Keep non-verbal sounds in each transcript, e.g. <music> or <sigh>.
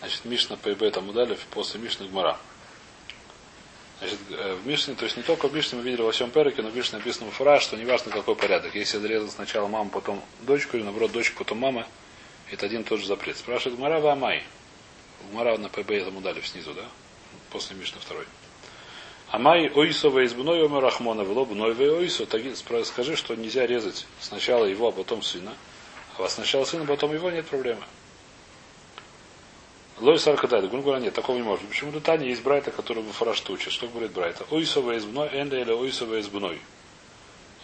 Значит, Мишна по там удали после Мишны Гмара. Значит, э, в Мишне, то есть не только в Мишне мы видели во всем Переке, но в Мишне написано фура, что неважно какой порядок. Если зарезал сначала маму, потом дочку, или наоборот дочку, потом мама, это один и тот же запрет. Спрашивает Гмара Вамай. Гмара на ПБ этому дали снизу, да? После Мишны второй. Амай ойсо вейзбной омер рахмона вело бной ойсо. Скажи, что нельзя резать сначала его, а потом сына. А сначала сына, потом его нет проблемы. Лой саркадайда. Гун говорит, нет, такого не может. Почему-то Таня есть Брайта, который в фарашт учит. Что говорит Брайта? Ойсова избной, энда или ойсова избной.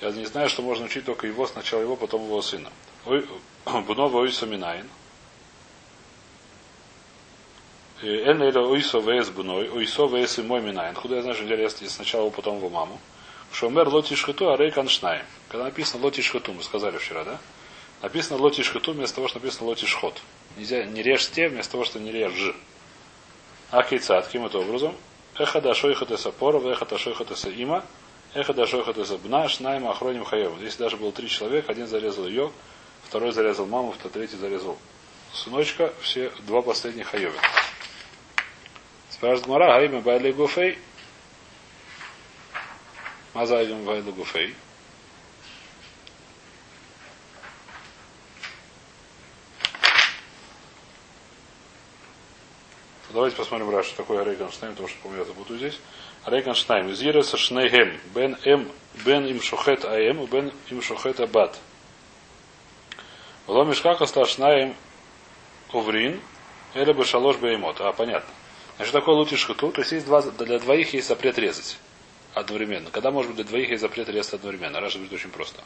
Я не знаю, что можно учить только его, сначала его, потом его сына. <coughs> Бунова ойса минайн. Эн или ойсо вес бной, ойсо вес и мой минайн. Куда я знаю, что я сначала его, потом его маму. Шомер лоти шхату, а рейкан шнаем. Когда написано лоти шхату, мы сказали вчера, да? Написано лоти шхату вместо того, что написано лоти шхот. Нельзя не режь те, вместо того, что не режь. А кейца, каким это образом? Эхада шойхатеса поров, эхада шойхатеса има, эхада шойхатеса бна, шнайма охроним хаев. Здесь даже было три человека, один зарезал ее, второй зарезал маму, третий зарезал сыночка, все два последних хаевы. Спрашивает Мара, Гаима Байли Гуфей. Мазайдем Байли Гуфей. Давайте посмотрим раз, что такое Рейганштейн, потому что помню, я буду здесь. Рейганштейн. Из Иреса Шнейгем. Бен М. Бен им Шухет Аем, Бен им Шухет Абат. Влом Мишкаха Сташнаем Уврин, или бы Шалош Беймот. А, понятно. Значит, такое лутиш хату, то есть есть два, для двоих есть запрет резать одновременно. Когда может быть для двоих есть запрет резать одновременно? Раша говорит очень просто.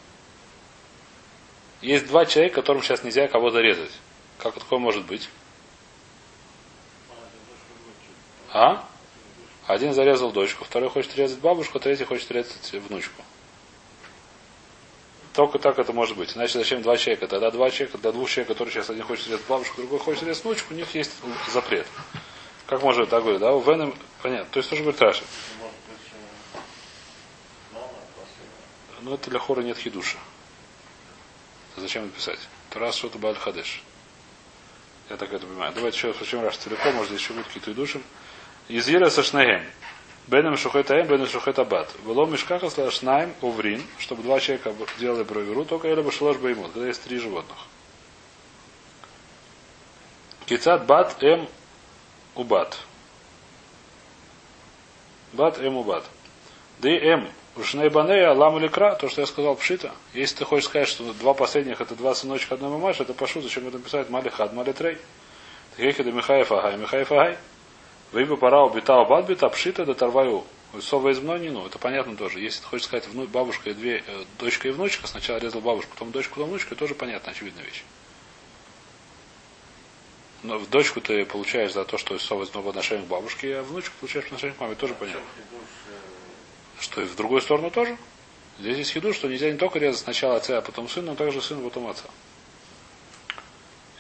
Есть два человека, которым сейчас нельзя кого-то резать. Как такое может быть? А? Один зарезал дочку, второй хочет резать бабушку, третий хочет резать внучку. Только так это может быть. Иначе зачем два человека? Тогда два человека, до двух человек, которые сейчас один хочет резать бабушку, другой хочет резать внучку, у них есть запрет. Как может так говорить? Да, у Веном, понятно. То есть тоже говорит Раши. Но это для хора нет хидуша. Зачем это писать? То раз что-то Баль Хадеш. Я так это понимаю. Давайте еще почему Раш целиком, может здесь еще будут какие-то идушим. Из Ира Сашнеем. Беном Шухетаем, Беном Шухетабат. Было Мишкаха Слашнаем Уврин, чтобы два человека делали проверу, только или бы шлош бы ему, когда есть три животных. Кицат Бат М Убат. Бат М Убат. Д М Ушнейбанея Лам или Кра, то, что я сказал Пшита. Если ты хочешь сказать, что два последних это два сыночка одной мамаши, это пошу, зачем это писать Малихад, Малитрей. Таких это Михаев Агай, Михаев Агай. Выбо пора убита бадбита, пшита до тарваю. Сова из ну, это понятно тоже. Если ты хочешь сказать вну, бабушка и две, э, дочка и внучка, сначала резал бабушку, потом дочку, потом внучку, тоже понятно, очевидная вещь. Но в дочку ты получаешь за то, что сова из по отношению к бабушке, а внучку получаешь по отношению к маме, тоже понятно. Что и в другую сторону тоже? Здесь есть хиду, что нельзя не только резать сначала отца, а потом сына, но также сына, потом отца.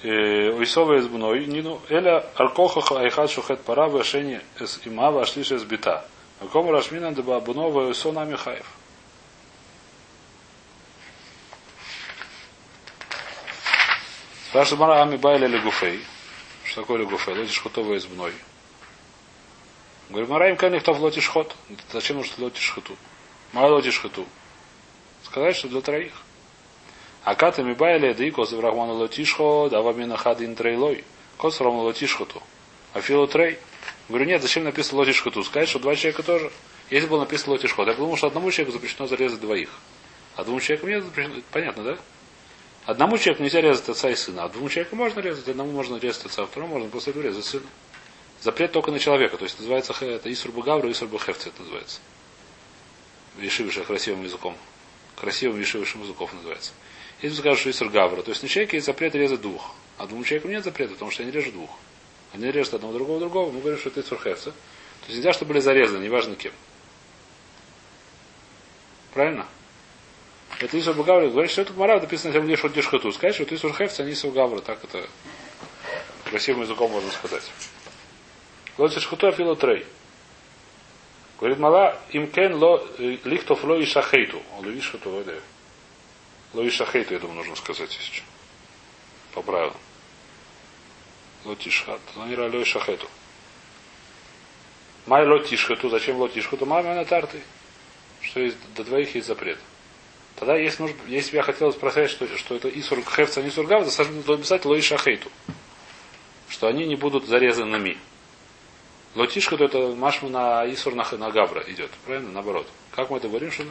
Уисова из бной, нину, эля аркохаха айхад шухет пара вешени с има вашлиша с бита. Какому рашмина деба бунова уисона Михаев. Спрашивает Гмара האי מיבעי ליה לגופיה. Что такое לגופיה? לא תשחטו אותו ואת בנו. Говорит, Гмара אם כן נכתוב לא תשחוט. Зачем нужно לא תשחטו? מאי לא תשחטו. Сказать, что для троих. אכתי מיבעי ליה דאי כתב רחמנא לא תשחוט, הוה אמינא חד אין תרי לא. כתב רחמנא לא תשחטו. אפילו תרי. Говорю, нет, зачем написано לא תשחטו? Сказать, что два человека тоже. Если было написано לא תשחוט, я подумал, что одному человеку запрещено зарезать двоих. А двум человекам нет запрещено. Понятно, да? Одному человеку нельзя резать отца и сына, а двум человекам можно резать, одному можно резать отца, а второму можно этого резать сына. Запрет только на человека, то есть называется это Исур Багавра, Исур Бахевцы это называется. Вишивиша красивым языком. Красивым вишивишим языком называется. Если скажут, что Исур Гавра, то есть на человеке есть запрет резать двух. А двум человекам нет запрета, потому что они режут двух. Они режут одного другого другого. Мы говорим, что это Исур Хевца. То есть нельзя, чтобы были зарезаны, неважно кем. Правильно? Это Исур Гавра говорит, что это Мара написано на земле Шот Дишхату. Сказать, что это Исур Хевца, а не Исур Гавра. Так это красивым языком можно сказать. Лот Дишхату Афило Трей. Говорит, мала им кен ло э, лихтов ло и шахейту. Он видишь, что то Лоиша хейта, я думаю, нужно сказать еще. По правилам. Лотишхат. Ланира лой шахету. Май лотишхату. Зачем лотишхату? Мама на тарты. Что есть, до двоих есть запрет. Тогда, если, нужно, если бы я хотел спросить, что, что это Исур Хевца, не Сургав, то написать Лои Шахейту. Что они не будут зарезанными. Лотишка, то это машма на Исур на, на Гавра идет. Правильно? Наоборот. Как мы это говорим, что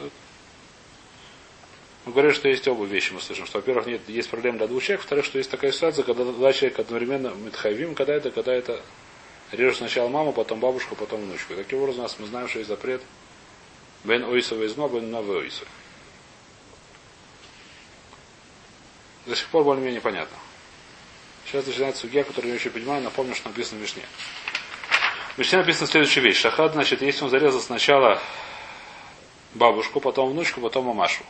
мы говорим, что есть оба вещи, мы слышим, что, во-первых, нет, есть проблема для двух человек, во-вторых, что есть такая ситуация, когда два человека одновременно митхайвим, когда это, когда это режут сначала маму, потом бабушку, потом внучку. И таким образом мы знаем, что есть запрет бен ойсова изно, бен новый ойсов. До сих пор более-менее понятно. Сейчас начинается судья, который я еще понимаю, напомню, что написано в Мишне. В Мишне написана следующая вещь. Шахад, значит, если он зарезал сначала бабушку, потом внучку, потом мамашу.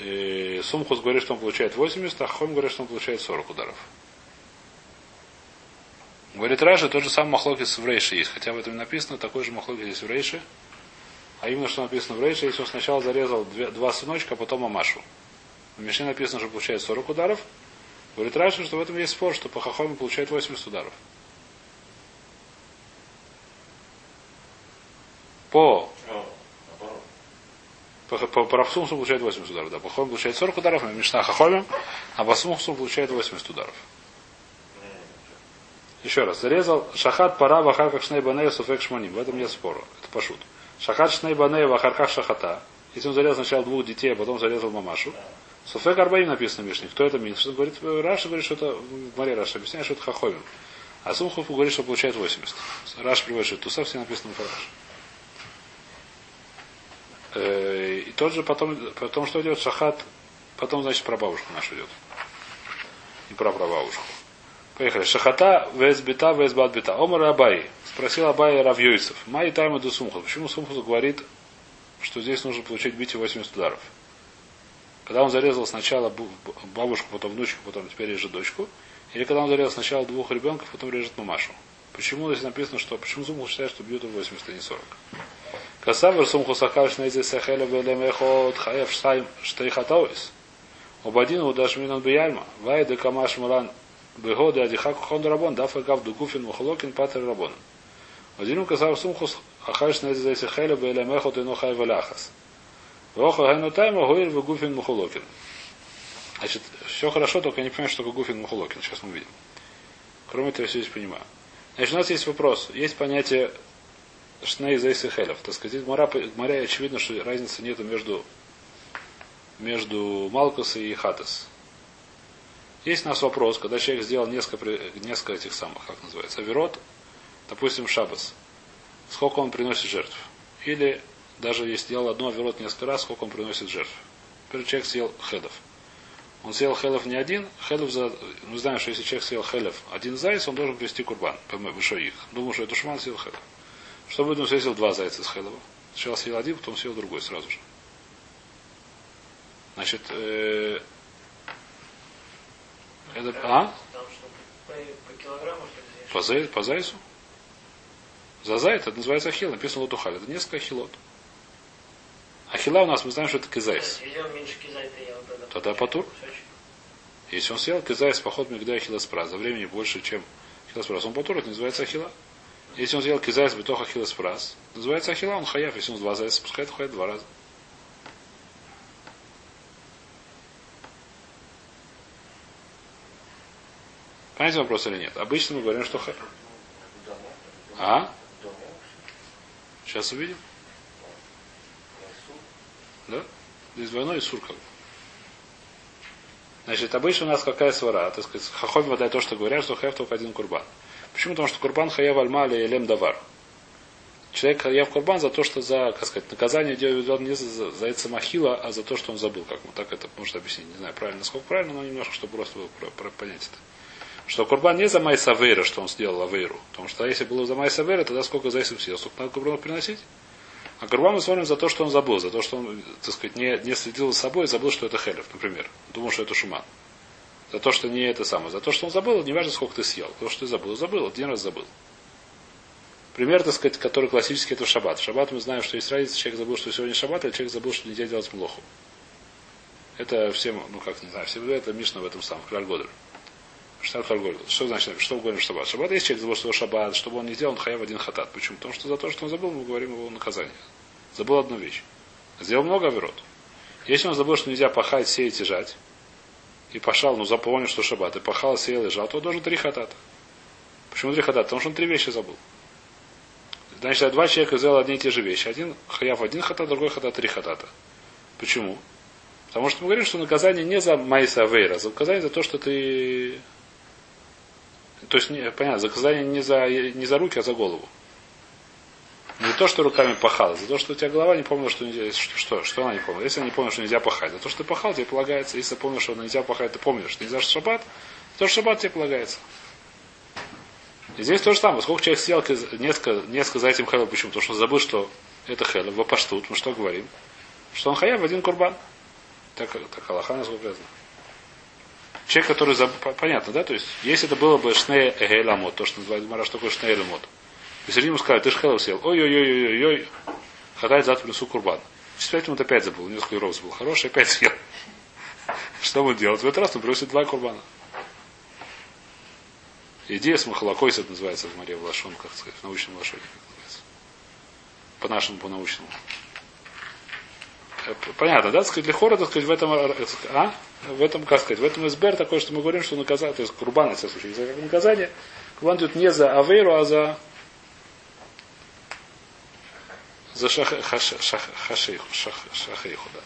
И Сумхус говорит, что он получает 80, а Хом говорит, что он получает 40 ударов. Говорит Раши, тот же самый מחלוקת в רישא есть. Хотя в этом написано, такой же מחלוקת есть в רישא. А именно, что написано в רישא, если он сначала зарезал два сыночка, а потом мамашу. В Мишне написано, что получает 40 ударов. Говорит Раши, что в этом есть спор, что по חכמים получает 80 ударов. По по, по, по получает 80 ударов. Да, по חכמים получает 40 ударов, а Мишна חכמים, а по Сумхусу получает 80 ударов. Еще раз. Зарезал שחט פרה ואחר כך שני בניה סופג שמונים. В этом нет спора. Это פשוט. שחט שני בניה ואחר כך שחטה. Если он зарезал сначала двух детей, а потом зарезал мамашу. סופג ארבעים написано в Мишне. Кто это Мишна? Что говорит, Раши говорит, что это, Гмаре Раши объясняет, что это חכמים. А Сумхус говорит, что получает 80. Раши приводит, что תוספתא написано в Раши. Э, и тот же потом, потом что идет? Шахат, потом, значит, про бабушку нашу идет. И про прабабушку. Поехали. Шахата, везбита, везбат бита. Омар Абай. Спросил Абай Равьюйсов. Май тайма до Сумхус. Почему Сумхус говорит, что здесь нужно получить битие 80 ударов? Когда он зарезал сначала бабушку, потом внучку, потом теперь режет дочку. Или когда он зарезал сначала двух ребенков, потом режет мамашу. Почему здесь написано, что почему Сумхус считает, что бьют 80, а не 40? Касавер сумху сахаш нейзе сахеля белемехот хаев штайм штейхатауис. Обадин удаш минан бияйма. Вайде камаш мулан бегоды адихаку хон рабон дафа гав дугуфин мухолокин патер рабон. Один касавер сумху ахаш нейзе сахеля белемехот ино хай валяхас. Воха гайну тайма гуир вегуфин мухолокин. Значит, все хорошо, только я не понимаю, что такое Гуфин Мухулокин. Сейчас мы увидим. Кроме этого, я все здесь понимаю. Значит, у нас есть вопрос. Есть понятие Шней Зейс и Хелев. Так сказать, Гмаре очевидно, что разницы нету между, между Малкус и Хатес. Есть у нас вопрос, когда человек сделал несколько, несколько этих самых, как называется, Аверот, допустим, Шабас. Сколько он приносит жертв? Или даже если сделал одно Аверот несколько раз, сколько он приносит жертв? Первый человек съел Хедов. Он съел хелев не один, хелев за... Мы знаем, что если человек съел хелев один зайц, он должен привести курбан. Выше их. Думаю, что это шуман съел хелев. Что будет, он съездил два зайца с Хелова? Сначала съел один, потом съел другой сразу же. Значит, э, это, а? По, зай, по зайцу? За зайц это называется ахил, написано лотухаль. Это несколько ахилот. Ахила у нас, мы знаем, что это кизайс. Тогда патур. Если он съел кизайс, поход мигда ахила спрас. За времени больше, чем ахила спрас. Он патур, это называется ахила. Если он сделал кизайс бетох ахилас прас, называется ахила, он хаяв. Если он два зайца пускает, ходит два раза. Понимаете вопрос или нет? Обычно мы говорим, что... А? Сейчас увидим. Да? Здесь двойной сур как. Значит, обычно у нас какая свара? Так сказать, хахоми вода то, что говорят, что хеф только один курбан. Почему? Потому что Курбан хаяв альма или элем давар. Человек хаяв Курбан за то, что за, как сказать, наказание делает не за, за это махила, а за то, что он забыл. Как вот так это может объяснить. Не знаю, правильно, сколько правильно, но немножко, чтобы просто было про, про, понять это. Что Курбан не за Майса Вейра, что он сделал Авейру. Потому что если было за Майса Вейра, тогда сколько за съел, столько надо Курбану приносить. А Курбан мы смотрим за то, что он забыл, за то, что он, так сказать, не, не следил за собой, забыл, что это Хелев, например. Думал, что это Шуман. За то, что не это самое. За то, что он забыл, не важно, сколько ты съел. То, что ты забыл, забыл, один раз забыл. Пример, так сказать, который классический, это в шаббат. В шаббат мы знаем, что есть разница, человек забыл, что сегодня шаббат, а человек забыл, что нельзя делать млоху. Это всем, ну как не знаю, все это Мишна в этом самом, Кляльгодру. Штат Хальгольд. Что значит, что мы говорим в шаббат? Шаббат есть человек забыл, что шаббат, чтобы он не сделал, он хаяв один хатат. Почему? Потому что за то, что он забыл, мы говорим его наказание. Забыл одну вещь. Сделал много оверот. Если он забыл, что нельзя пахать, сеять и жать, и пошал, ну запомнил, что шаббат, и пахал, сеял и жал, то он должен три хатата. Почему три хатата? Потому что он три вещи забыл. Значит, два человека сделали одни и те же вещи. Один хаяв один хатат, другой хатат три хатата. Почему? Потому что мы говорим, что наказание не за майса авейра, а за наказание за то, что ты то есть, понятно, заказание не за, не за руки, а за голову. Не то, что руками пахал, за то, что у тебя голова не помнила, что нельзя. Что, что, что она не помнила? Если она не помнила, что нельзя пахать, за то, что ты пахал, тебе полагается. Если помнишь, что нельзя пахать, ты помнишь, что нельзя шаббат, то шаббат тебе полагается. И здесь то же самое. Сколько человек съел несколько, несколько за этим хелл, почему? Потому что он забыл, что это хелл, в паштут, мы что говорим? Что он хаяв в один курбан. Так, так Аллаха насколько я знаю. Человек, который заб... понятно, да? То есть, если это было бы шней эгеламот, то, что называют Мара, что такое шней эгеламот. Если ему сказали, ты шхелов съел, ой-ой-ой-ой-ой, хатает завтра принесу курбан. Через пять минут опять забыл, несколько роз был хороший, опять съел. <laughs> Что ему делать? В этот раз он приносит два курбана. Идея с махалакойс, это называется в море в лашон, как сказать, в научном лашоне, как называется. По нашему, по научному. Э, понятно, да? Сказать, лихора, так сказать, в этом, э, а? В этом, как сказать, в этом СБР такое, что мы говорим, что наказание, то есть Курбан, в случае, за наказание, Курбан идет не за Авейру, а за за шахейху, шахейху, да.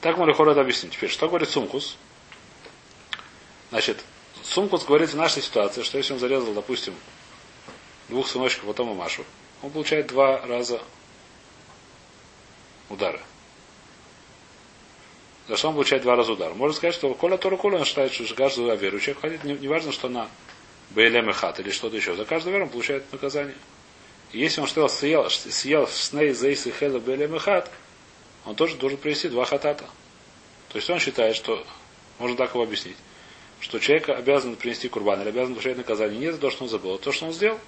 Так мы лихора это объясним. Теперь, что говорит Сумкус? Значит, Сумкус говорит в нашей ситуации, что если он зарезал, допустим, двух сыночков, потом и Машу, он получает два раза удара за что он получает два раза удар. Можно сказать, что Коля Тора Коля он считает, что каждый веру человек ходит, не, не что на БЛМ и хат или что-то еще. За каждый веру он получает наказание. Если он что съел, съел сней и хела БЛМ и хат, он тоже должен привести два хатата. То есть он считает, что, можно так его объяснить, что человек обязан принести курбан или обязан получать наказание не за то, что он забыл, а то, что он сделал.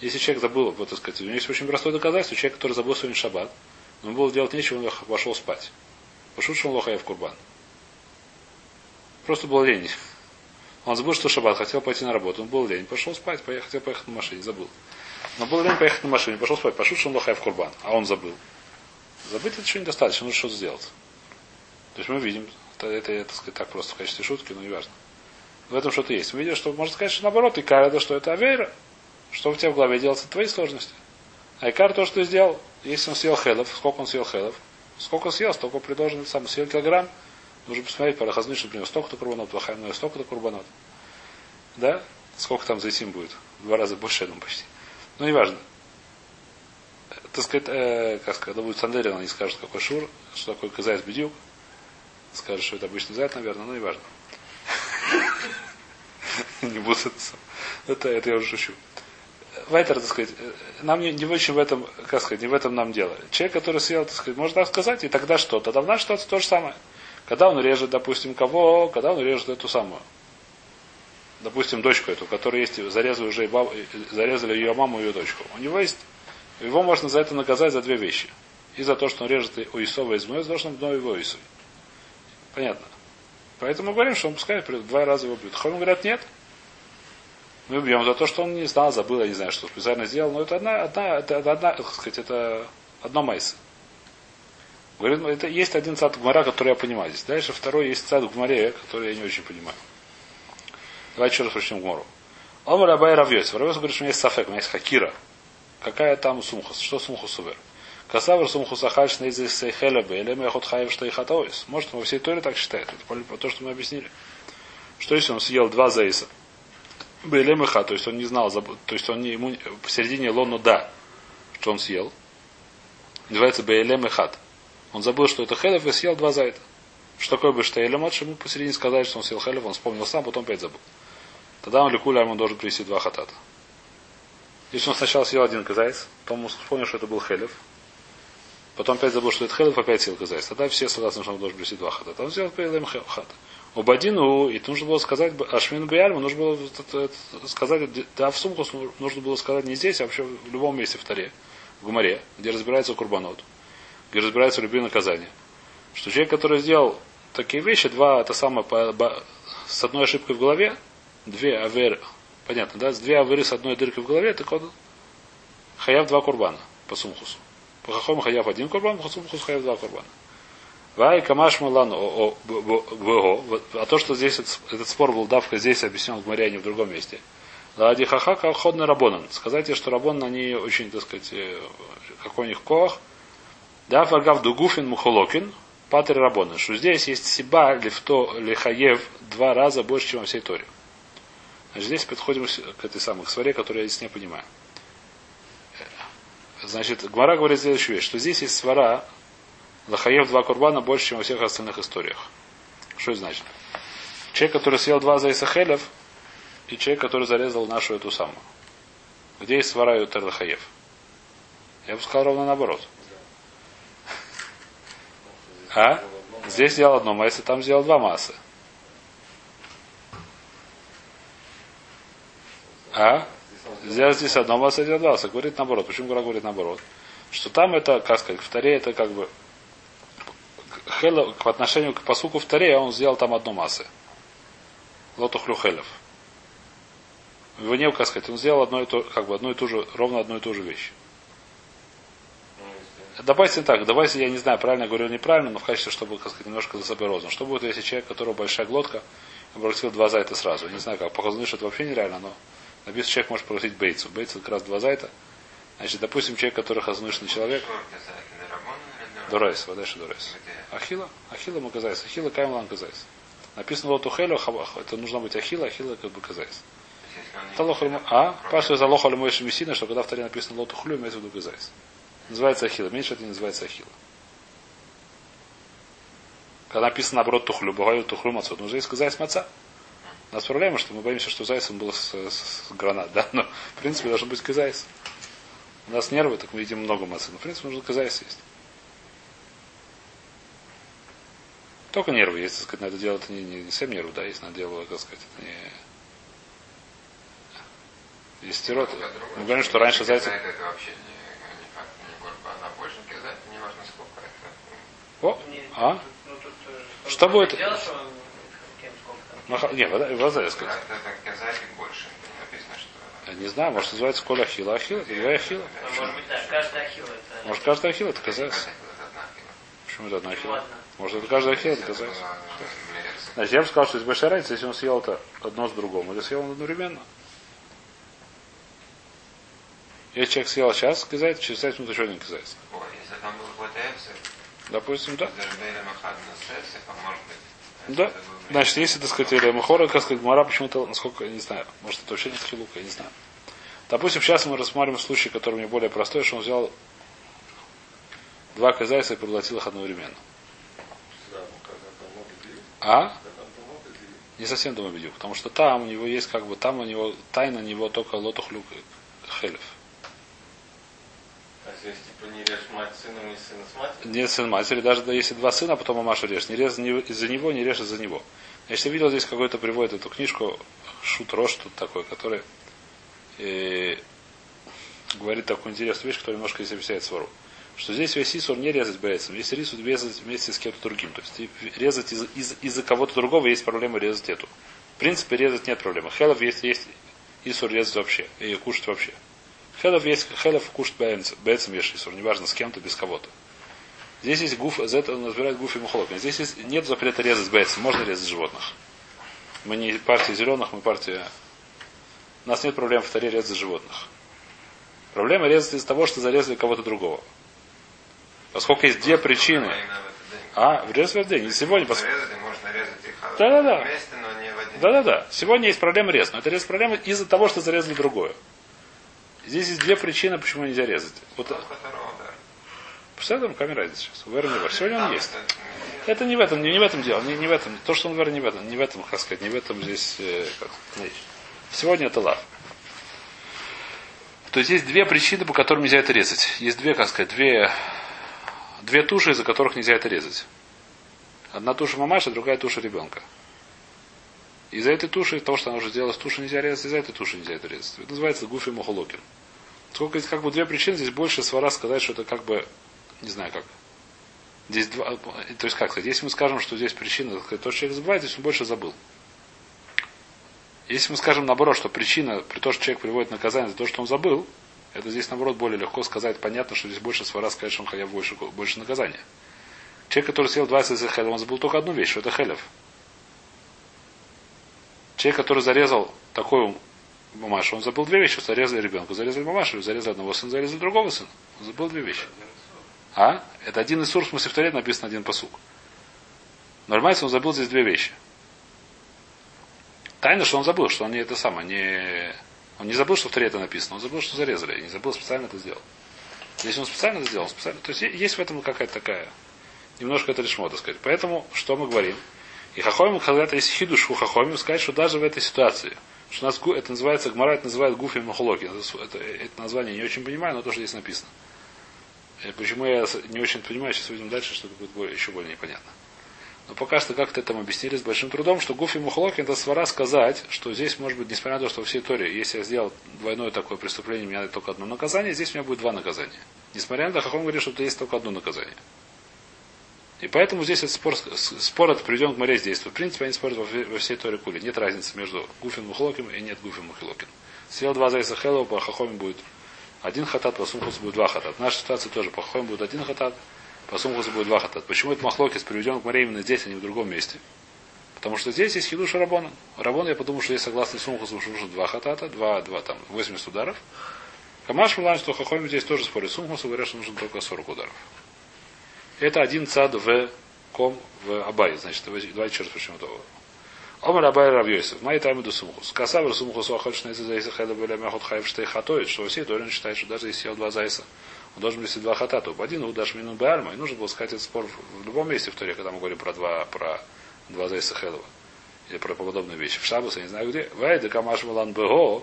Если человек забыл, вот так сказать, у него есть очень простое доказательство, человек, который забыл сегодня шаббат, но было делать нечего, он пошел спать. Пошут в курбан. Просто был лень. Он забыл, что шаббат, хотел пойти на работу. Он был лень. Пошел спать, поехал, хотел поехать на машине, забыл. Но был лень поехать на машине, пошел спать. Пошут в курбан. А он забыл. Забыть это еще недостаточно, нужно что-то сделать. То есть мы видим, это, это, это сказать, так просто в качестве шутки, но не важно. В этом что-то есть. Мы видим, что можно сказать, что наоборот, икар это что это авейра. Что у тебя в голове делается твои сложности. А икар то, что ты сделал, если он съел хелов, сколько он съел хелов, Сколько съел, столько предложено сам съел килограмм. Нужно посмотреть, по рахазны, что принес столько-то курбанот, плохая мной столько-то курбанот. Да? Сколько там зайти будет? В два раза больше, я думаю, почти. Но неважно. Так сказать, э, как сказать, когда будет Сандерин, они скажут, какой шур, что такое казайс бедюк. Скажут, что это обычный зайт, наверное, но неважно. <laughs> Не буду это, это я уже шучу. Вайтер, так сказать, нам не, не очень в этом, как сказать, не в этом нам дело. Человек, который съел, так сказать, можно так сказать, и тогда что? Тогда в нашей ситуации то же самое. Когда он режет, допустим, кого, когда он режет эту самую, допустим, дочку эту, которая есть, зарезали уже, баб, зарезали ее маму и ее дочку. У него есть, его можно за это наказать за две вещи. И за то, что он режет у Исова из Муэс, за то, что он его Исой. Понятно. Поэтому мы говорим, что он пускай два раза его бьют. Хомим говорят, нет, мы бьем за то, что он не знал, забыл, я не знаю, что специально сделал. Но это одна, одна, это одна, так сказать, это одно майс. Говорит, ну, это есть один цад гмара, который я понимаю здесь. Дальше второй есть цад гмаре, который я не очень понимаю. Давайте еще раз прочтем гмору. Омар Абай Равьёс. Равьёс говорит, что у меня есть сафек, у меня есть хакира. Какая там сумхус? Что сумхус увер? Касавр сумхус ахальш нейзис сейхелебе, или мехот хаев их Может, во всей торе так считает. Это то, что мы объяснили. Что если он съел два заиса? Бейлемыха, то есть он не знал, то есть он не, ему посередине лону да, что он съел. Называется Бейлемыхат. Он забыл, что это хелев и съел два зайта. Что такое Бештейлемот, что ему посередине сказали, что он съел хелев, он вспомнил сам, потом опять забыл. Тогда он ликуля, он должен привести два хатата. Если он сначала съел один казайс, потом вспомнил, что это был хелев, потом опять забыл, что это хелев, опять съел казайс. Тогда все согласны, что он должен привести два хатата. Он сделал Бейлем хата. Убадину, и нужно было сказать, Ашмин Биальму, нужно было сказать, да, в сумку нужно было сказать не здесь, а вообще в любом месте в Таре, в Гумаре, где разбирается Курбанот, где разбирается любые наказания. Что человек, который сделал такие вещи, два, это самое, с одной ошибкой в голове, две авер, понятно, да, с две аверы с одной дыркой в голове, так он хаяв два курбана по сумхусу. По хахому хаяв один курбан, по сумхусу хаяв два курбана. Вай камаш мулан о А то, что здесь этот спор был давка здесь объяснен в Мариане в другом месте. Лади хаха ходный рабонан. Сказайте, что рабон они очень, так сказать, э, какой у них коах. Да, фагав дугуфин мухолокин, патер рабона. Что здесь есть сиба лифто лихаев два раза больше, чем во всей Торе. Значит, здесь подходим к этой самой к сваре, которую я здесь не понимаю. Значит, Гмара говорит следующую вещь, что здесь есть свара, Лахаев два курбана больше, чем во всех остальных историях. Что это значит? Человек, который съел два зайса хелев, и человек, который зарезал нашу эту самую. Где есть свара и Лахаев? Я бы сказал ровно наоборот. А? Здесь сделал одно масса, там сделал два массы. А? Сделал здесь одно сделал два масса. Говорит наоборот. Почему Гора говорит наоборот? Что там это, как сказать, в Таре это как бы Хела, по отношению к посуку в Таре, он сделал там одну массы. Лотухлю Хелев. В не, как сказать, он сделал одно и то, как бы одну и ту же, ровно одну и ту же вещь. Давайте так, давайте, я не знаю, правильно я говорю или неправильно, но в качестве, чтобы, как сказать, немножко за собой розум. Что будет, если человек, у которого большая глотка, обратил два зайта сразу? Я не знаю, как, по что это вообще нереально, но написано, человек может просить бейцу. Бейцу как раз два зайта. Значит, допустим, человек, который хазнышный человек. Дурайс, что Дурайс. Ахила? Ахила мы казайс. Ахила каймлан казайс. Написано лоту хелю, это нужно быть ахила, ахила как бы казайс. А? Паша за лоха мой мессина, что когда в таре написано лоту хлю, имеется в виду казайс. Называется ахила. Меньше это не называется ахила. Когда написано наоборот тухлю, бывает тухлю мацот, нужно есть казайс маца. У нас проблема, что мы боимся, что зайцем был с, с, с гранат, да, но в принципе должен быть казайс. У нас нервы, так мы едим много мацы, но в принципе нужно казайс есть. Только нервы есть, так сказать, на это дело, это не, не, не совсем нервы, да, есть на дело, так сказать, это не... Есть стерот. Мы говорим, что раньше зайцы... О, а? Что будет? Нет, вода, я сказать. Я не знаю, может называется Коля Ахила. Ахила, две Ахила. Может быть, да, каждая Ахила это... Может, каждая Ахила это казается. Почему это одна Ахила? Может, это каждая Ахила это казается. Значит, я бы сказал, что есть большая разница, если он съел это одно с другом, или съел он одновременно. Если человек съел сейчас казается, через 5 минут еще один казается. Допустим, да. Да. Значит, если, так сказать, или Махора, как сказать, Мара почему-то, насколько, я не знаю, может, это вообще не хилука, я не знаю. Допустим, сейчас мы рассматриваем случай, который мне более простой, что он взял два казайса и проглотил их одновременно. А? Не совсем дома бедюк, потому что там у него есть как бы, там у него, тайна у него только лотухлюк хелев. А здесь типа не режь мать сыном, не сына с матерью? Нет, сын матери, даже да, если два сына, а потом мамашу режь. Не режь из-за него, не режь из-за него. Я что видел здесь какой-то приводит эту книжку, Шут Рош тут такой, который э, говорит такую интересную вещь, которая немножко здесь объясняет. Что здесь весь Исур не резать боится. Если рису резать вместе с кем-то другим. То есть резать из- из- из-за кого-то другого есть проблема резать эту. В принципе, резать нет проблемы. Хелов есть, есть Исур резать вообще. И кушать вообще. Хелов есть, хелов кушать боится есть Исур. Неважно, с кем-то, без кого-то. Здесь есть гуф, за это разбирает гуф и мухолок. Здесь есть, нет запрета резать бейцем, можно резать животных. Мы не партия зеленых, мы партия... У нас нет проблем в таре резать животных. Проблема резать из-за того, что зарезали кого-то другого. Поскольку есть две причины. А, в резать день. Не сегодня. Пос... Да, да, да. Да, да, да. Сегодня есть проблема рез. Но это рез проблема из-за того, что зарезали другое. Здесь есть две причины, почему нельзя резать. Вот, Представляете, там камера сейчас. В не Сегодня он есть. Это не в этом, не, не в этом дело, не, не в этом. То, что он в не в этом, не в этом, как сказать, не в этом здесь, э, как. Сегодня это лав. То есть есть две причины, по которым нельзя это резать. Есть две, как сказать, две, две туши, из-за которых нельзя это резать. Одна туша мамаша, другая туша ребенка. Из-за этой туши, того, что она уже сделала с туши, нельзя резать, из-за этой туши нельзя это резать. Это называется гуфи мухолокин. Сколько есть как бы две причины, здесь больше свара сказать, что это как бы не знаю как. Здесь два, то есть как сказать, если мы скажем, что здесь причина, то, что человек забывает, здесь он больше забыл. Если мы скажем наоборот, что причина, при том, что человек приводит наказание за то, что он забыл, это здесь наоборот более легко сказать, понятно, что здесь больше свара сказать, что он хаяв больше, больше наказания. Человек, который съел 20 из хелев, он забыл только одну вещь, что это хелев. Человек, который зарезал такую мамашу, он забыл две вещи. Зарезали ребенка, зарезали мамашу, зарезали одного сына, зарезали другого сына. Он забыл две вещи. А? Это один из сур, в смысле в Торе написано один посук. Нормально, он забыл здесь две вещи. Тайна, что он забыл, что он не это самое, не... Он не забыл, что в Торе это написано, он забыл, что зарезали, не забыл специально это сделал. Если он специально это сделал, специально, то есть есть в этом какая-то такая, немножко это лишь так сказать. Поэтому, что мы говорим? И хахомим, когда есть хидуш у хахомим, сказать, что даже в этой ситуации, что у нас это называется, Гмара это называет гуфи махулоки. Это, это, это название не очень понимаю, но то, что здесь написано. И почему я не очень понимаю, сейчас увидим дальше, что это будет еще более непонятно. Но пока что как-то там объяснили с большим трудом, что Гуфи Мухлокин это свара сказать, что здесь, может быть, несмотря на то, что в всей Торе, если я сделал двойное такое преступление, у меня только одно наказание, здесь у меня будет два наказания. Несмотря на то, он говорит, что есть только одно наказание. И поэтому здесь этот спор, спор этот приведен к море действия. В принципе, они спорят во, всей Торе Кули. Нет разницы между Гуфин Мухлоким и нет Гуфин Мухлокин. Съел два зайца Хелова, по Хахоме будет один хатат, по Сумхусу будет два хатат. В нашей ситуации тоже по Хахоме будет один хатат, по Сумхусу будет два хатат. Почему этот Махлокис приведен к море именно здесь, а не в другом месте? Потому что здесь есть хидуш Рабона. Рабона, я подумал, что есть согласно Сумхусу, нужно два хатата, два, два там, 80 ударов. Камаш Милан, что Хахоме здесь тоже спорит. Сумхусу говорят, что нужно только 40 ударов. Это один цад в ком в Абай. Значит, давайте еще раз почему то. Омар Абай Равьёсов. Мои таймы до сумхус. Касавр сумхус охальшна из зайса хэда были мехот хайв штей хатоид, что все Торин считает, что даже если съел два зайса, он должен быть два хатата. Один удаш мину баарма. И нужно было сказать этот спор в любом месте в Торе, когда мы говорим про два, про два зайса хедова. Или про подобные вещи. В Шабус, я не знаю где. Вайда камаш валан бего.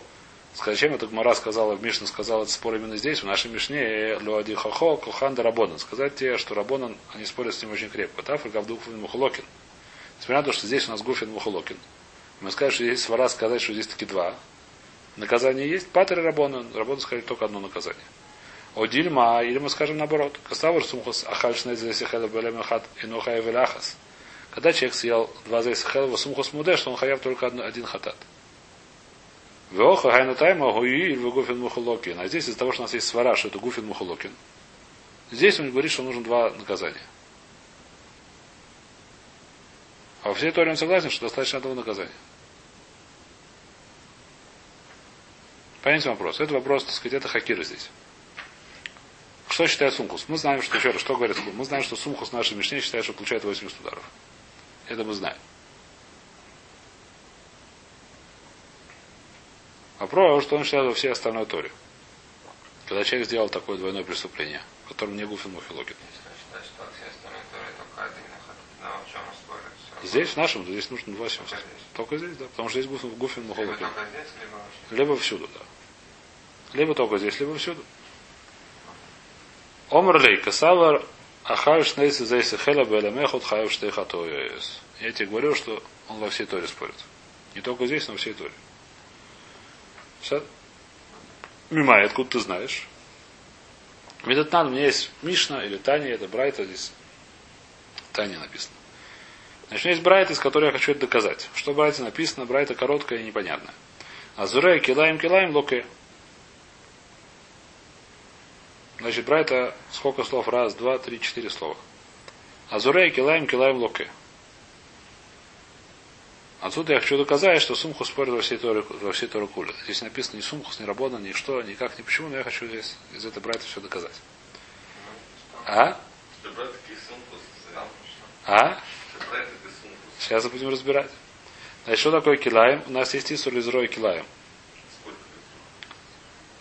Зачем это Гмара сказала, в Мишне сказал этот спор именно здесь, в нашей Мишне, Луади Хохо, Кухан Рабонан. Сказать тебе, что Рабонан, они спорят с ним очень крепко. Тафр Гавдух Мухолокин. Несмотря на то, что здесь у нас Гуфин Мухолокин. Мы скажем, что здесь свара сказать, что здесь таки два. Наказание есть. פטר רבנן. רבנן сказали только одно наказание. או דילמא, или мы скажем наоборот. Каставр Сумхус Ахальшней Зесихеда Белемехат Инухай Веляхас. Когда человек съел два Зесихеда, Сумхус מודה, что он חייב только один חטאת. והכא היינו טעמא הואיל וגופין מוחלקין. А здесь из-за того, что у нас есть סברא, что это גופין מוחלקין. Здесь он говорит, что нужно два наказания. А во всей он согласен, что достаточно одного наказания. Понятен вопрос. Это вопрос, так сказать, это хакиры здесь. Что считает Сумхус? Мы знаем, что, еще раз, что говорит Мы знаем, что Сумхус в нашей Мишне считает, что получает 80 ударов. Это мы знаем. Вопрос, что он считает во всей остальной Торе. Когда человек сделал такое двойное преступление, в котором не Гуфин Мухилогин. Здесь, в нашем, здесь нужно 80. Только, только здесь, да. Потому что здесь Гуфин, Гуфин Мухилогин. Либо, либо всюду, да. Либо только здесь, либо всюду. Омрлей, касавар, ахар шнейси зайси хела белемехот хаев штейхато Я тебе говорю, что он во всей Торе спорит. Не только здесь, но во всей Торе. Все? Мимай, откуда ты знаешь? Медатнан, у меня есть Мишна или Таня, это Брайта здесь. Таня написано. Значит, есть Брайта, из которой я хочу это доказать. Что в Брайте написано? Брайта короткая и непонятная. Азурея килаем килаем локе. Значит, Брайта сколько слов? Раз, два, три, четыре слова. Азурея килаем килаем локе. Отсюда я хочу доказать, что Сумху спорит во всей Торе, во всей Торе Куле. Здесь написано ни Сумхус, ни Рабона, ни что, никак, ни почему, но я хочу здесь из этой брать все доказать. А? А? Сейчас будем разбирать. Значит, что такое килаем? У нас есть Исур Лизрой килаем.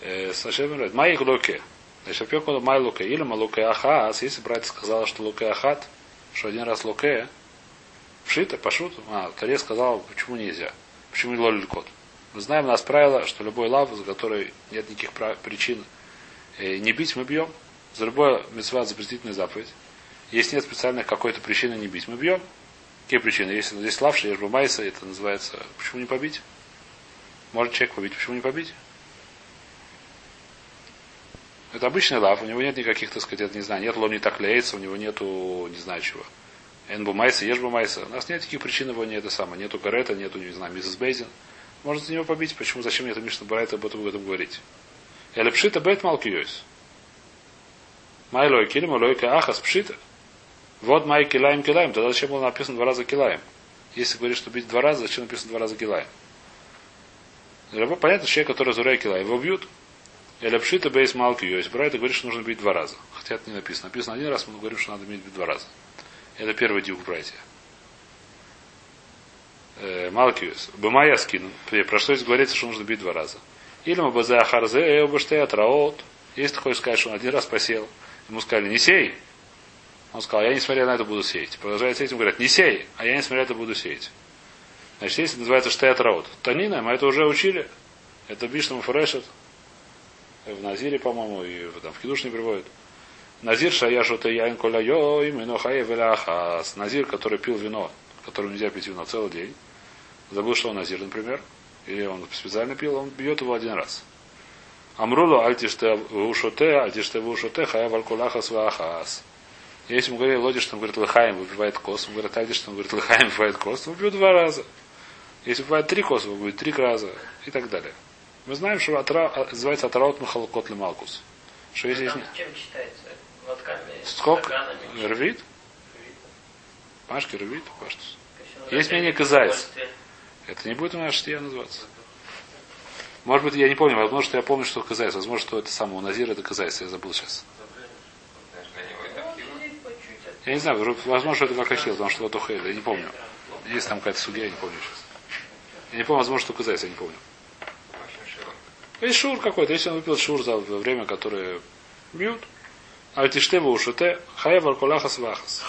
Э, Совершенно Май луке. Значит, опеку май луке. Или малуке ахас. Если брать сказала, что луке ахат, что один раз луке, Пшита, пошуту. А, Таре сказал, почему нельзя. Почему не лолили кот. Мы знаем, у нас правило, что любой лав, за который нет никаких причин э, не бить, мы бьем. За любое мецва запретительная заповедь. Если нет специальной какой-то причины не бить, мы бьем. Какие причины? Если здесь лавший, ежба майса, это называется, почему не побить? Может человек побить, почему не побить? Это обычный лав, у него нет никаких, так сказать, это, не знаю, нет лони так леется, у него нету, не знаю чего. Энбу майса, ешбу майса. У нас нет таких причин его не это самое. Нету гарета, нету, не знаю, миссис Бейзин. Можно за него побить. Почему? Зачем мне это Мишна Барайта об этом, об этом говорить? Или пшита бет малкиойс. Майлой килим, лойка ахас пшита. Вот май килаем килаем. Тогда зачем было написано два раза килаем? Если говорит, что бить два раза, зачем написано два раза килаем? Понятно, человек, который зурей килаем, его бьют. Или пшита бейс малки есть. Брайта говорит, что нужно бить два раза. Хотя это не написано. Написано один раз, мы говорим, что надо бить два раза. Это первый дюк братья. Э, Малкиус. Бымая скину. Про что здесь говорится, что нужно бить два раза. Или мы базе ахарзе, э, обаште атраот. Если ты хочешь сказать, что он один раз посел, ему сказали, не сей. Он сказал, я несмотря на это буду сеять. Продолжает сеять, ему говорят, не сей, а я несмотря на это буду сеять. Значит, если называется штеят раот. Танина, мы это уже учили. Это Бишна Фурешет. В Назире, по-моему, и там, в Кидуш не приводит. Назир шаяшу ты яин коля йо именно хаев Назир, который пил вино, которому нельзя пить вино целый день. Забыл, что он Назир, например. Или он специально пил, он бьет его один раз. Амрулу альтиште вушоте, альтиште вушоте, хаев алькулахас вахас. Если ему говорили, Лодиш, что он говорит, лыхаем выбивает кос, он говорит, Альдиш, что он говорит, лыхаем выбивает кос, он убьет два раза. Если бывает три коса, будет три раза и так далее. Мы знаем, что атра, называется атраут махалкот малкус. Что если... Там чем читается? Сколько? Рвит? Пашки рвит? Паштус. Есть мнение казайс. Это не будет у нас штия называться. Может быть, я не помню, возможно, что я помню, что казайс. Возможно, что это самого Назира, это казайс. Я забыл сейчас. Я не знаю, возможно, что это как Ахил, потому что вот Ухейда, я не помню. Есть там какая-то судья, я не помню сейчас. Я не помню, возможно, что казайс, я не помню. Есть шур какой-то, если он выпил шур за время, которое бьют. А эти штевы ушуте, хаевар колахас вахас.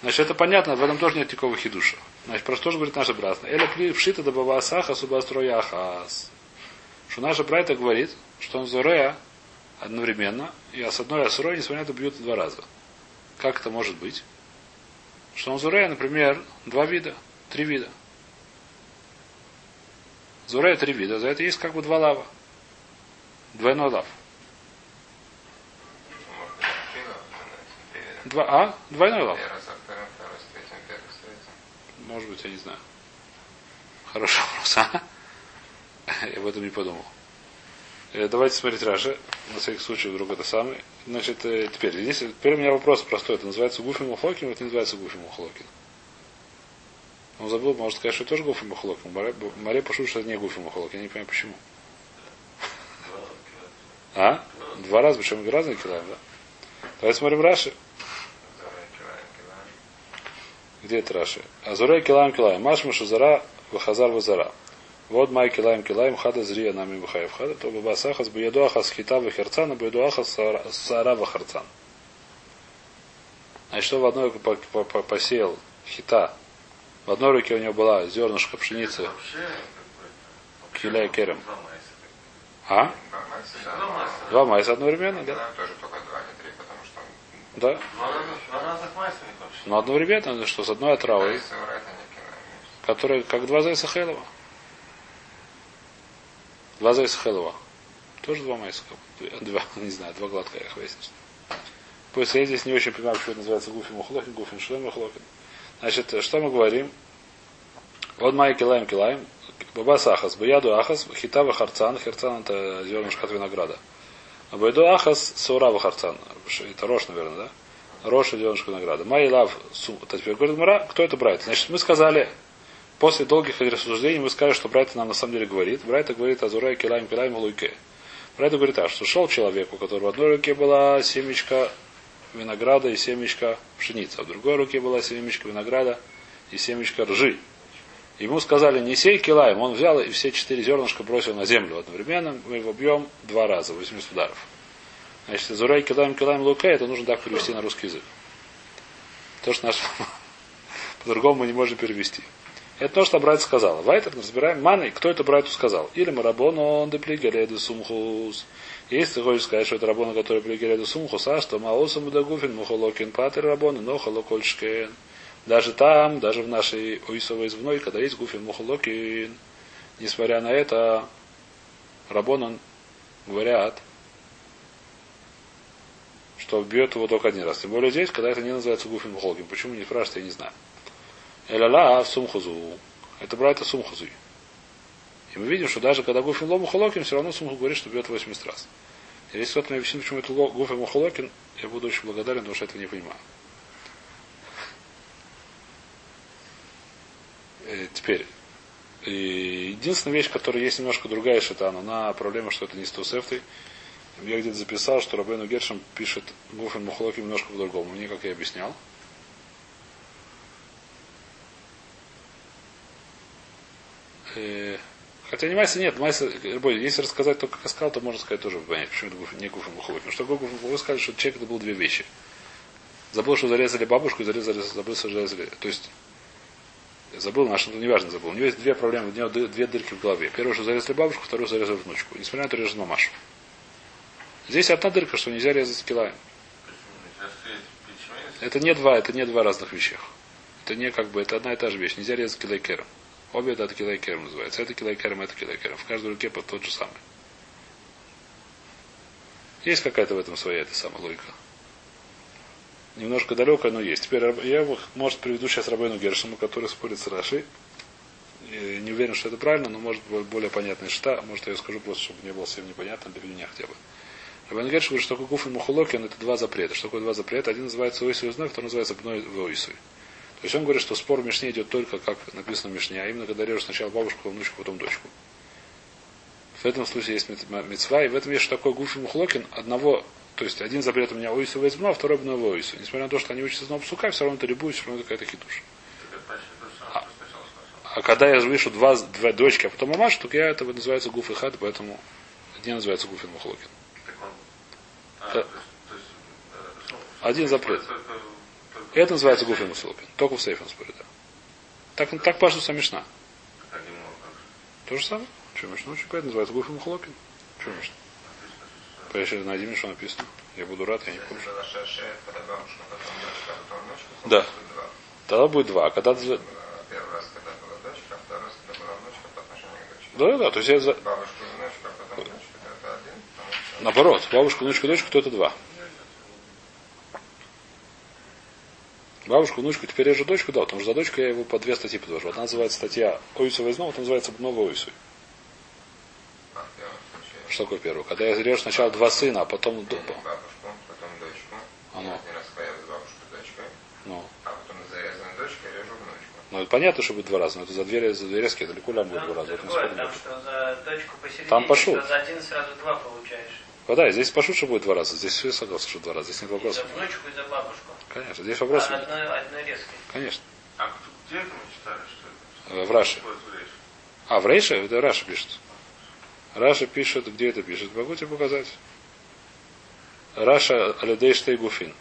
Значит, это понятно, в этом тоже нет никакого хидуша. Значит, просто тоже говорит наша братья. Эля пшита да баба асаха субастрояхас. Что наша братья говорит, что он зорея одновременно, и с одной асрой, несмотря на это, бьют два раза. Как это может быть? Что он зурея, например, два вида, три вида. Зурея три вида, за это есть как бы два лава. Двойной лав. Два, а? Двойной лав. Может быть, я не знаю. Хороший вопрос, а? <laughs> Я об этом не подумал. Э, давайте смотреть Раши. На всякий случай вдруг это самый. Значит, э, теперь, здесь, теперь у меня вопрос простой. Это называется Гуфим Ухлокин, это не называется Гуфим Ухлокин. Он забыл, может сказать, что это тоже Гуфим Ухлокин. Маре пошут, что это не Гуфим Ухлокин. Я не понимаю, почему. А? Два раза, причем разные килаем, да? Давайте смотрим Раши. Где это Раши? Азурей килаем килаем. Машма шазара вахазар вазара. Вот май килаем килаем хада зрия нами бухаев хада, то бы басахас бы ядуахас хита вахерцана, бы ядуахас сара вахарцан. Значит, что в одной посеял хита, в одной руке у него была зернышко пшеницы, киля и керем. А? Два майса одновременно, да? Да. Но одновременно, что с одной отравой, которая как два зайца Хелова. Два зайца Хелова. Тоже два майса. Два, <laughs> не знаю, два гладкая выяснится. Пусть я здесь не очень понимаю, что это называется гуфи мухлокин, гуфи шлем мухлокин. Значит, что мы говорим? Вот май килаем килаем. Баба сахас, баяду ахас, хитава харцан. Харцан это зернышко от винограда. А баяду ахас, саурава харцан. Это рожь, наверное, да? Роша зернышко винограда. Май лав, теперь говорит Мара, кто это брать? Значит, мы сказали, После долгих рассуждений мы скажем, что Брайта нам на самом деле говорит. Брайта говорит о Зурай Килайм Килайм Луйке. Брайта говорит так, что шел человек, у которого в одной руке была семечка винограда и семечка пшеницы, а в другой руке была семечка винограда и семечка ржи. Ему сказали, не сей килаем. Он взял и все четыре зернышка бросил на землю одновременно. Мы его бьем два раза, 80 ударов. Значит, Зурай килаем килаем луке, это нужно так перевести на русский язык. То, что наш <laughs> по-другому мы не можем перевести. Это то, что брат сказал. Вайтер разбираем маны, кто это брату сказал. Или Марабон, он деплигереду сумхус. Если ты хочешь сказать, что это рабона, который плигереду сумхус, а что маосам удагуфин мухолокин патер рабон, но холокольшкен. Даже там, даже в нашей уисовой звной, когда есть гуфин мухолокин, несмотря на это, рабонан говорят, что бьет его только один раз. Тем более здесь, когда это не называется гуфин мухолкин. Почему не спрашивают, я не знаю. Эляла в сумхузу. Это брать сумхузуй. И мы видим, что даже когда гуфин лому холокин, все равно сумху говорит, что бьет 80 раз. И если кто-то мне объяснит, почему это гуфин мухолокин, я буду очень благодарен, потому что я этого не понимаю. Теперь, и единственная вещь, которая есть немножко другая шитан, она проблема, что это не стусефты. Я где-то записал, что Рабейну Гершем пишет Гуфин Мухлоки немножко по-другому. Мне, как я объяснял. Э, хотя не Майса нет, Майса, если рассказать только сказал, то можно сказать тоже понять, почему это не Гуфин Мухлоки. Потому что Гуфин Мухлоки сказали, что человек это было две вещи. Забыл, что зарезали бабушку и зарезали, забыл, что зарезали. То есть Забыл, наш, ну, неважно забыл. У него есть две проблемы, у него две дырки в голове. Первое, что зарезали бабушку, второе, зарезали внучку. Несмотря на это, режет мамашу. Здесь одна дырка, что нельзя резать килаем. Это не два, это не два разных вещах. Это не как бы, это одна и та же вещь. Нельзя резать килайкером. Обе это килайкером называется. Это килайкером, это килайкером. В каждой руке под тот же самый. Есть какая-то в этом своя эта самая логика немножко далекое, но есть. Теперь я, может, приведу сейчас Рабейну Гершему, который спорит с Рашей. Не уверен, что это правильно, но может более понятная шта. Может, я скажу просто, чтобы не было всем непонятно для меня хотя бы. Рабейну Гершем говорит, что такое и мухолокин, это два запрета. Что такое два запрета? Один называется ойсу и второй называется бной войсуй. То есть он говорит, что спор в Мишне идет только, как написано в Мишне, а именно когда режешь сначала бабушку, потом внучку, потом дочку. В этом случае есть мецва, и в этом есть что такое и мухлокин. Одного то есть один запрет у меня ойсу вейзбно, а второй бно ойсу. Несмотря на то, что они учатся снова псука, все равно это любую, все равно какая-то хитуш. А, а когда я вижу два, два дочки, а потом мамаш, то я это называется гуф и хат, поэтому один называется гуф и мухлокин. А, один запрет. Это называется гуф и мухлокин. Только в сейфе спорит, да. Так, так пашу самишна. То же самое. Что мишна? Очень называется гуф и мухлокин. Что мишна? Поехали, найди мне, что написано. Я буду рад, я не помню. Да. Тогда будет два. А когда Первый раз, когда была дочка, а второй раз, когда была внучка по отношению к дочке. Да, да, то есть я за... И внучку, а потом внучка, это один. Наоборот, бабушку, внучку, дочку, то это два. Бабушку, внучку, теперь я же дочку дал, потому что за дочку я его по две статьи подвожу. Одна называется статья Ойсу Войзно, это называется Новый Ойсу. Что такое первый? Когда я режу сначала два сына, а потом бабушку, потом дочку. Бабушка дочкой. Ну. А потом зарезанной дочкой режу внучку. Ну, это понятно, что будет два раза, но это за две, за две резки, далеко лям будет два раза. Другое, там что за дочку посередине, Там пошел. что за один сразу два получаешь. Да, здесь пошут, что будет два раза. Здесь все согласны, что два раза. Здесь нет И за вопросов. внучку, и за бабушку. Конечно, здесь вопросов А одной, одной резкой. Конечно. А где это мы читали, что это? В Раше. А, в Рейше? Это Раша пишет. Раша пишет, где это пишет? Могу тебе показать. Раша Алидей Штейгуфин.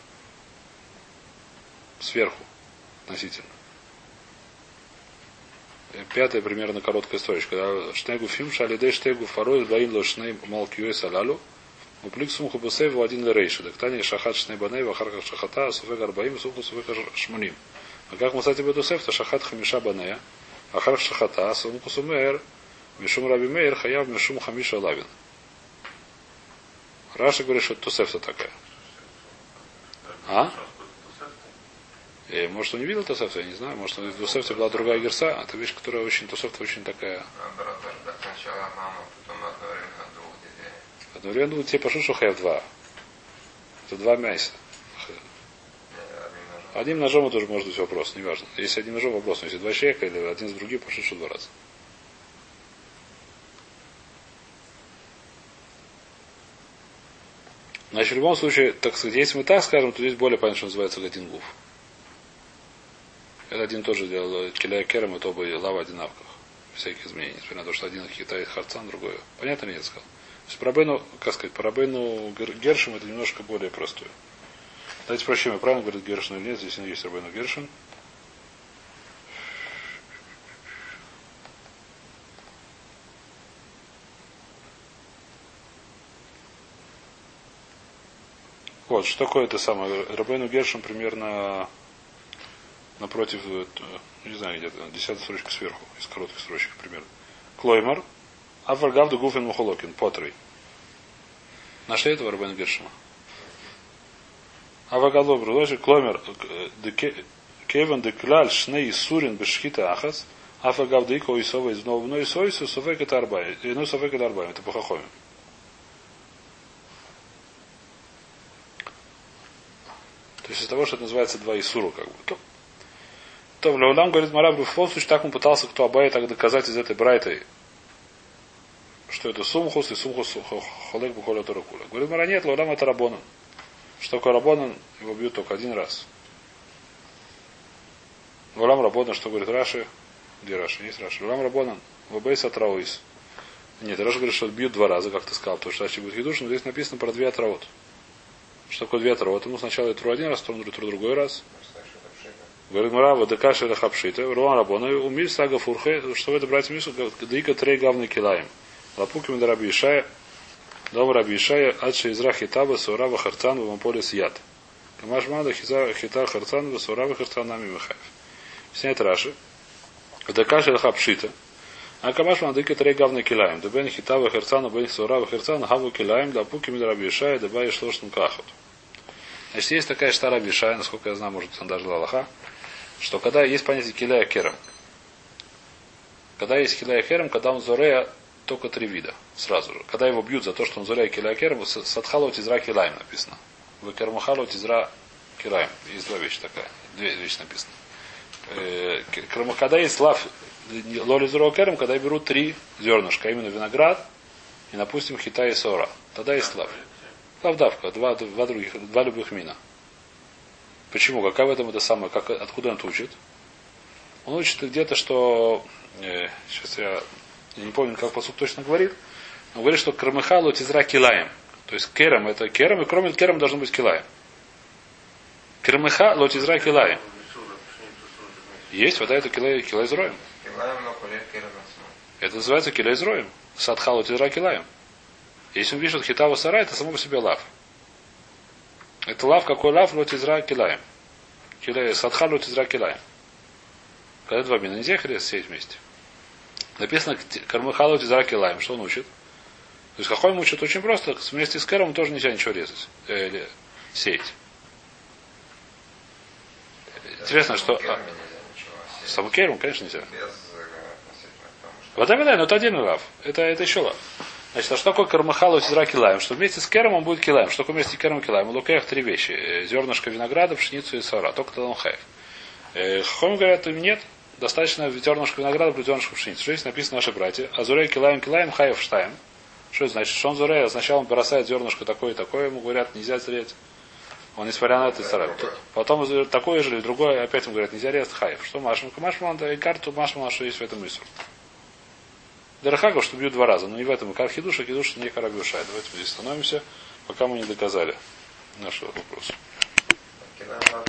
Сверху. Относительно. Пятая примерно короткая строчка. Штейгуфим Шалидей Штейгуф Фарой Баим Лошней Малкиой Салалу. Уплик сумху бусей в один рейши. Дактани шахат шней баней вахарка шахата суфек арбаим сумху суфек шмуним. А как мы кстати бедусев, то шахат хамиша банея. Ахар шахата сумху сумер. Мишум Раби Мейер хаяв Мишум Хамиша Лавин. Раша говорит, что это Тусефта такая. А? Э, может, он не видел Тусефта, я не знаю. Может, в Тусефте была другая герса. А это вещь, которая очень, Тусефта очень такая. Одновременно двух детей. Пошло, что хаяв два. Это два мяса. Одним ножом. Ножом тоже может быть вопрос, неважно. Если одним ножом вопрос, но если два человека или один с другим, пошло, что два раза. Значит, в любом случае, так сказать, если мы так скажем, то здесь более понятно, что называется один гуф. Это один тоже делал Келя Керам, это оба лава одинаковых. Всяких изменений. Несмотря на то, что один хитает харцан, другой. Понятно я сказал? То есть Парабейну, как сказать, Парабейну Гершим это немножко более простое. Давайте спросим, я правильно говорит Гершин или нет, здесь есть Рабейну Гершин. Вот, что такое это самое? Рабейну Гершин примерно напротив, э, не знаю, где-то, десятая строчка сверху, из коротких строчек примерно. Клоймар, Аваргавду Гуфин Мухолокин, Потрей. Нашли этого Рабейну Гершима? Авагало предложи кломер э, де ке- кевен де кляль шней сурин бешхита ахас. Афагав дейко исова из нового исойсу софек это арбай. Ну софек это арбай. Это похохоми. То есть из того, что это называется два Исуру, как бы. То, то в Леулам говорит Мараб, в любом случае так он пытался, кто Абай, так доказать из этой брайты, что это сумхус и сумхус холек бухоля таракуля. Говорит Мара, нет, Леулам это Рабонан. Что такое Рабонан, его бьют только один раз. Леулам Рабонан, что говорит Раши, где Раши, есть Раши. Леулам Рабонан, Вабейс Атрауис. Нет, Раши говорит, что бьют два раза, как ты сказал, потому что Раши будет хидуш, но здесь написано про две отраот. Что такое две отраот? Ему сначала тру один раз, потом тру другой раз. Говорит Мара, ВДК Шеля Хапшита, Руан Рабона, умиль сага фурхе, что в это братья Мишу, Дика Трей Гавный Килаем. Да Раби Ишая, Дом Раби Ишая, Адши Изра Хитаба, Сурава Харцан, Вамполис Яд. Камаш Мада Хита Харцан, Сурава Харцан, Нами Михаев. Снять Раши. ВДК Шеля Хапшита. А камаш ман дика трей гавна килаем. Да бен хитава херцана, бен сурава херцана, хаву килаем, да пуки мид раби Ишая, да бай шлошным кахот. Значит, есть такая штара раби Ишая, насколько я знаю, может, он даже Аллаха, что когда есть понятие киляя керам, когда есть киляя керам, когда он зорея, только три вида, сразу же. Когда его бьют за то, что он зорея киляя керам, садхалу тизра килаем написано. В кермахалу тизра килаем. Есть два вещи такая, две вещи написано. Э, Когда есть лав, лоли зеро керам, когда берут три зернышка, именно виноград, и, допустим, хита и сора. Тогда есть лав. Лавдавка, два, два других, два любых мина. Почему? Какая в этом это самое? Как, откуда он это учит? Он учит где-то, что... Э, сейчас я, я не помню, как посуд точно говорит. Он говорит, что крамыхалу тизра килаем. То есть керам это керам, и кроме керам должен быть килаем. Крамыха лотизра килаем. Есть, вода это килай, килай зроем. Это называется килай зроем. Садхалу тизра килаем. Если он пишет хитава сара, это само по себе лав. Это лав, какой лав, лот изра килаем. Килай, садха лот изра килаем. Когда два мина, нельзя их сеять вместе. Написано кармыха лот изра килаем. Что он учит? То есть какой он учит? Очень просто. Вместе с кером тоже нельзя ничего резать. Э, или сеять. Интересно, что... А. Саму кером, конечно, нельзя. Без э, что Вода вода, но это отдельный лав. Это, это еще лав. Значит, а что такое кармахалу тизра килаем? Что вместе с кером он будет килаем. Что такое вместе с кером килаем? У лукеях три вещи. Э, Зернышко винограда, пшеницу и сора. Только тогда он хаев. Э, Хохом говорят, им нет. Достаточно зернышко винограда плюс зернышко пшеницы. Что здесь написано наши братья? Азурей килаем килаем хаев штаем. Что это значит? Что он зурей? Сначала он бросает зернышко такое и такое, ему говорят, нельзя зреть. Он, несмотря на это, старается. Потом такое же или другое, опять ему говорят, нельзя резать хаев. Что? Машман, да и карту Машман, что есть в этом мысль. Дарахагов, что бьют два раза, но не в этом. Как хидуша, хидуша не карабюшай. Давайте здесь становимся, пока мы не доказали наш вопрос.